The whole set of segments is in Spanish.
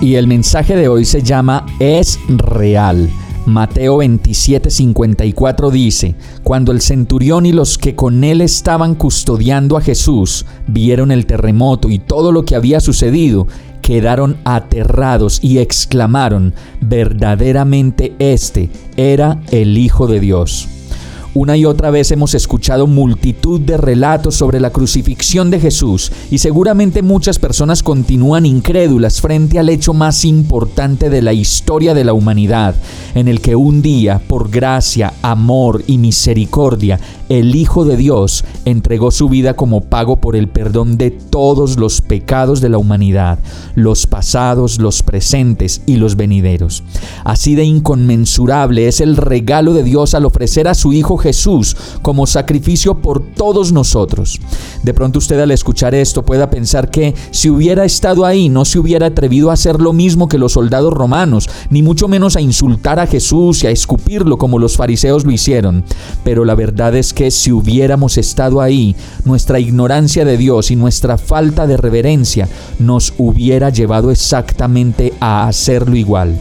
Y el mensaje de hoy se llama Es real. Mateo 27:54 dice, Cuando el centurión y los que con él estaban custodiando a Jesús vieron el terremoto y todo lo que había sucedido, quedaron aterrados y exclamaron, verdaderamente este era el Hijo de Dios. Una y otra vez hemos escuchado multitud de relatos sobre la crucifixión de Jesús y seguramente muchas personas continúan incrédulas frente al hecho más importante de la historia de la humanidad, en el que un día, por gracia, amor y misericordia, el Hijo de Dios entregó su vida como pago por el perdón de todos los pecados de la humanidad, los pasados, los presentes y los venideros. Así de inconmensurable es el regalo de Dios al ofrecer a su Hijo Jesús como sacrificio por todos nosotros. De pronto usted al escuchar esto pueda pensar que si hubiera estado ahí no se hubiera atrevido a hacer lo mismo que los soldados romanos, ni mucho menos a insultar a Jesús y a escupirlo como los fariseos lo hicieron. Pero la verdad es que si hubiéramos estado ahí, nuestra ignorancia de Dios y nuestra falta de reverencia nos hubiera llevado exactamente a hacerlo igual.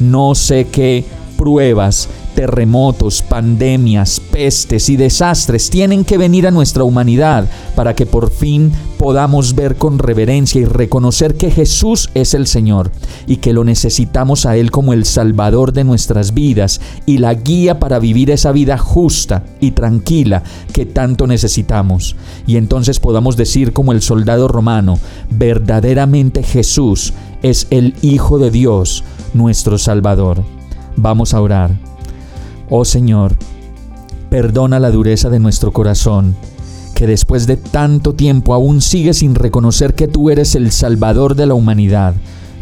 No sé qué pruebas terremotos, pandemias, pestes y desastres tienen que venir a nuestra humanidad para que por fin podamos ver con reverencia y reconocer que Jesús es el Señor y que lo necesitamos a Él como el Salvador de nuestras vidas y la guía para vivir esa vida justa y tranquila que tanto necesitamos. Y entonces podamos decir como el soldado romano, verdaderamente Jesús es el Hijo de Dios, nuestro Salvador. Vamos a orar. Oh Señor, perdona la dureza de nuestro corazón, que después de tanto tiempo aún sigue sin reconocer que tú eres el Salvador de la humanidad,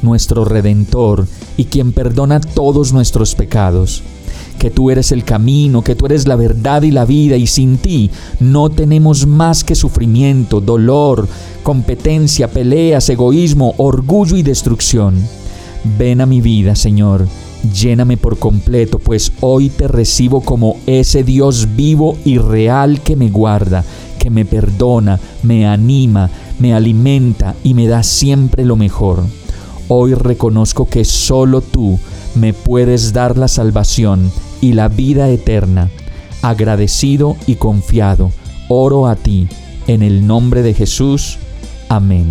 nuestro Redentor y quien perdona todos nuestros pecados que tú eres el camino, que tú eres la verdad y la vida, y sin ti no tenemos más que sufrimiento, dolor, competencia, peleas, egoísmo, orgullo y destrucción. Ven a mi vida, Señor, Lléname por completo, pues hoy te recibo como ese Dios vivo y real que me guarda, que me perdona, me anima, me alimenta y me da siempre lo mejor. Hoy reconozco que solo tú me puedes dar la salvación y la vida eterna. Agradecido y confiado, oro a ti, en el nombre de Jesús. Amén.